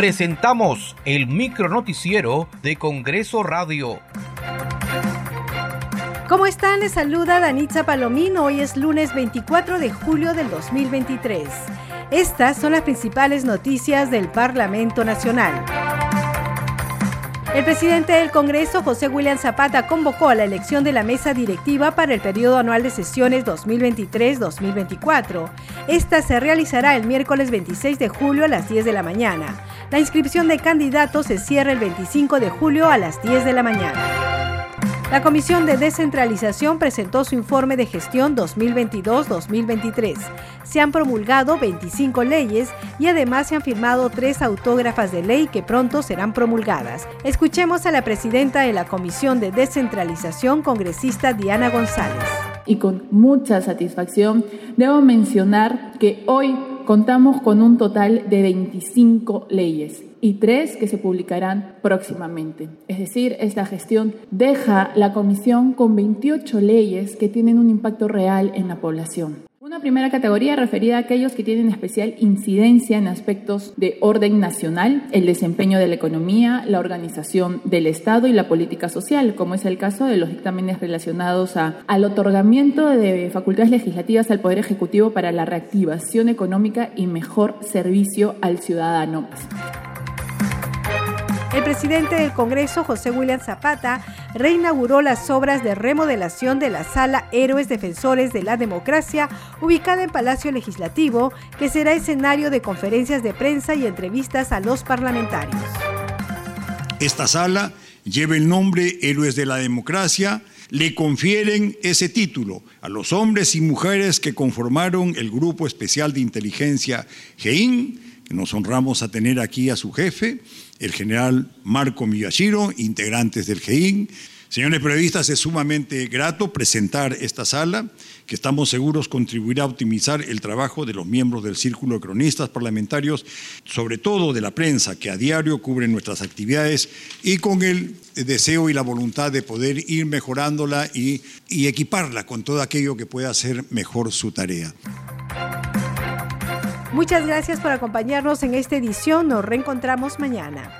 presentamos el micronoticiero de Congreso Radio. ¿Cómo están? Les saluda Danitza Palomino. Hoy es lunes 24 de julio del 2023. Estas son las principales noticias del Parlamento Nacional. El presidente del Congreso, José William Zapata, convocó a la elección de la mesa directiva para el periodo anual de sesiones 2023-2024. Esta se realizará el miércoles 26 de julio a las 10 de la mañana. La inscripción de candidatos se cierra el 25 de julio a las 10 de la mañana. La Comisión de Descentralización presentó su informe de gestión 2022-2023. Se han promulgado 25 leyes y además se han firmado tres autógrafas de ley que pronto serán promulgadas. Escuchemos a la presidenta de la Comisión de Descentralización, congresista Diana González. Y con mucha satisfacción debo mencionar que hoy contamos con un total de 25 leyes y tres que se publicarán próximamente. Es decir, esta gestión deja la Comisión con 28 leyes que tienen un impacto real en la población. Una primera categoría referida a aquellos que tienen especial incidencia en aspectos de orden nacional, el desempeño de la economía, la organización del Estado y la política social, como es el caso de los dictámenes relacionados a, al otorgamiento de facultades legislativas al Poder Ejecutivo para la reactivación económica y mejor servicio al ciudadano. El presidente del Congreso, José William Zapata, reinauguró las obras de remodelación de la Sala Héroes Defensores de la Democracia, ubicada en Palacio Legislativo, que será escenario de conferencias de prensa y entrevistas a los parlamentarios. Esta sala lleva el nombre Héroes de la Democracia, le confieren ese título a los hombres y mujeres que conformaron el Grupo Especial de Inteligencia GEIN, que nos honramos a tener aquí a su jefe, el general Marco Miyashiro, integrantes del GEIN. Señores periodistas, es sumamente grato presentar esta sala, que estamos seguros contribuirá a optimizar el trabajo de los miembros del Círculo de Cronistas Parlamentarios, sobre todo de la prensa, que a diario cubren nuestras actividades y con el deseo y la voluntad de poder ir mejorándola y, y equiparla con todo aquello que pueda hacer mejor su tarea. Muchas gracias por acompañarnos en esta edición. Nos reencontramos mañana.